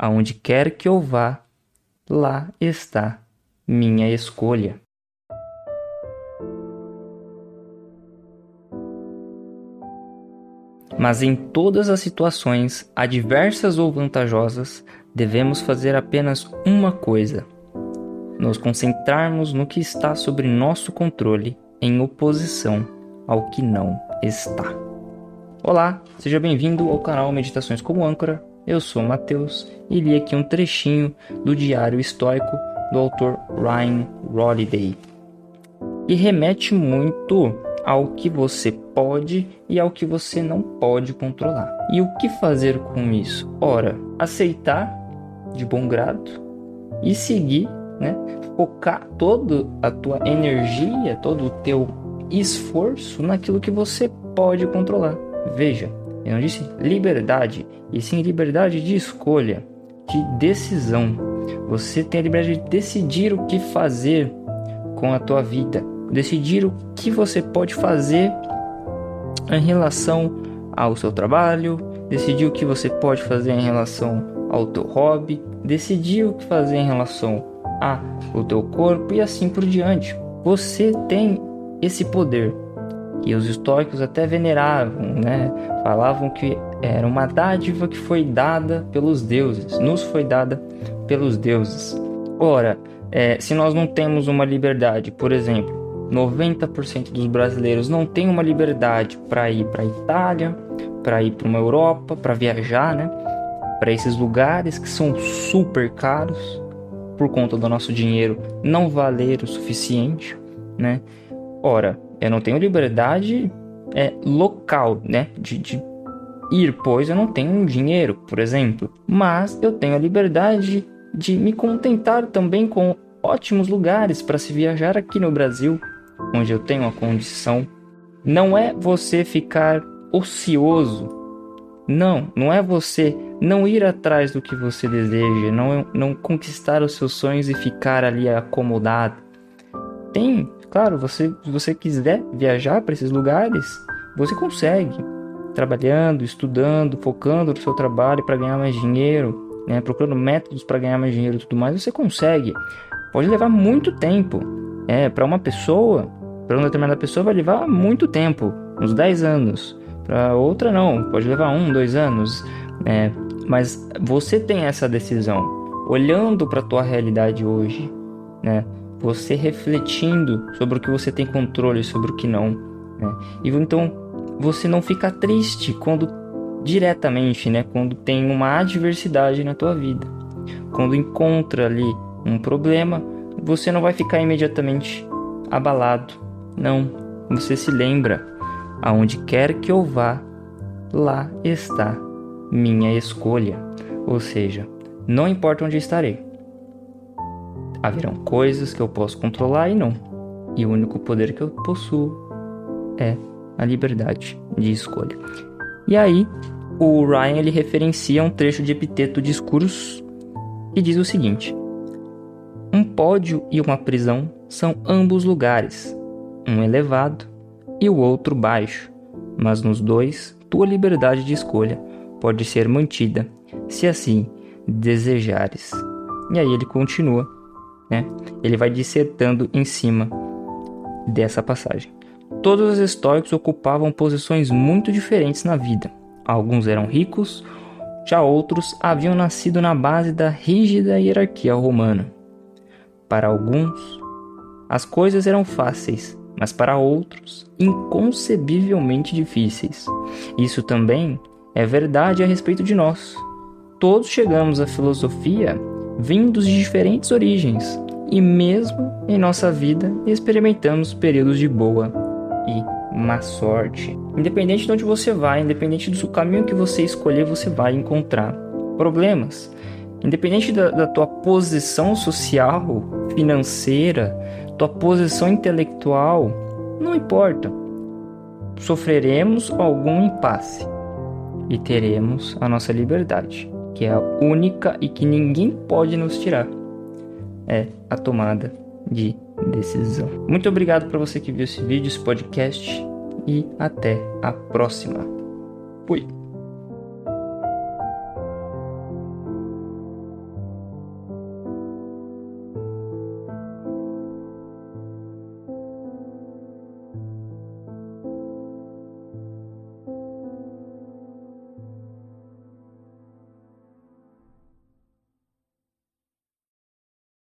Aonde quer que eu vá, lá está minha escolha. Mas em todas as situações, adversas ou vantajosas, devemos fazer apenas uma coisa: nos concentrarmos no que está sob nosso controle, em oposição ao que não está. Olá, seja bem-vindo ao canal Meditações como Âncora. Eu sou Matheus e li aqui um trechinho do Diário Estoico do autor Ryan Holiday. E remete muito ao que você pode e ao que você não pode controlar. E o que fazer com isso? Ora, aceitar de bom grado e seguir, né? Focar toda a tua energia, todo o teu esforço naquilo que você pode controlar. Veja, eu não disse liberdade, e sim liberdade de escolha, de decisão. Você tem a liberdade de decidir o que fazer com a tua vida, decidir o que você pode fazer em relação ao seu trabalho, decidir o que você pode fazer em relação ao teu hobby, decidir o que fazer em relação ao teu corpo e assim por diante. Você tem esse poder que os estoicos até veneravam, né? Falavam que era uma dádiva que foi dada pelos deuses, nos foi dada pelos deuses. Ora, é, se nós não temos uma liberdade, por exemplo, 90% dos brasileiros não tem uma liberdade para ir para a Itália, para ir para uma Europa, para viajar, né? Para esses lugares que são super caros por conta do nosso dinheiro não valer o suficiente, né? Ora, eu não tenho liberdade é, local, né? De, de ir, pois eu não tenho dinheiro, por exemplo. Mas eu tenho a liberdade de me contentar também com ótimos lugares para se viajar aqui no Brasil, onde eu tenho a condição. Não é você ficar ocioso. Não, não é você não ir atrás do que você deseja, não, não conquistar os seus sonhos e ficar ali acomodado. Tem, claro, você, se você quiser viajar para esses lugares, você consegue. Trabalhando, estudando, focando no seu trabalho para ganhar mais dinheiro, né, procurando métodos para ganhar mais dinheiro e tudo mais, você consegue. Pode levar muito tempo. É, para uma pessoa, para uma determinada pessoa vai levar muito tempo, uns 10 anos. Para outra não, pode levar um, dois anos. É, mas você tem essa decisão, olhando para a tua realidade hoje, né? Você refletindo sobre o que você tem controle, sobre o que não. Né? E então você não fica triste quando diretamente, né? Quando tem uma adversidade na tua vida, quando encontra ali um problema, você não vai ficar imediatamente abalado. Não, você se lembra, aonde quer que eu vá, lá está minha escolha. Ou seja, não importa onde estarei. Haverão coisas que eu posso controlar e não. E o único poder que eu possuo é a liberdade de escolha. E aí, o Ryan ele referencia um trecho de Epiteto Discursos que diz o seguinte: um pódio e uma prisão são ambos lugares, um elevado e o outro baixo, mas nos dois tua liberdade de escolha pode ser mantida, se assim desejares. E aí ele continua, né? Ele vai dissertando em cima dessa passagem. Todos os estoicos ocupavam posições muito diferentes na vida. Alguns eram ricos, já outros haviam nascido na base da rígida hierarquia romana. Para alguns, as coisas eram fáceis, mas para outros, inconcebivelmente difíceis. Isso também é verdade a respeito de nós. Todos chegamos à filosofia vindos de diferentes origens, e mesmo em nossa vida experimentamos períodos de boa e má sorte. Independente de onde você vai, independente do caminho que você escolher, você vai encontrar problemas. Independente da, da tua posição social, financeira, tua posição intelectual, não importa. Sofreremos algum impasse e teremos a nossa liberdade, que é a única e que ninguém pode nos tirar. É a tomada de decisão. Muito obrigado para você que viu esse vídeo, esse podcast e até a próxima. Fui.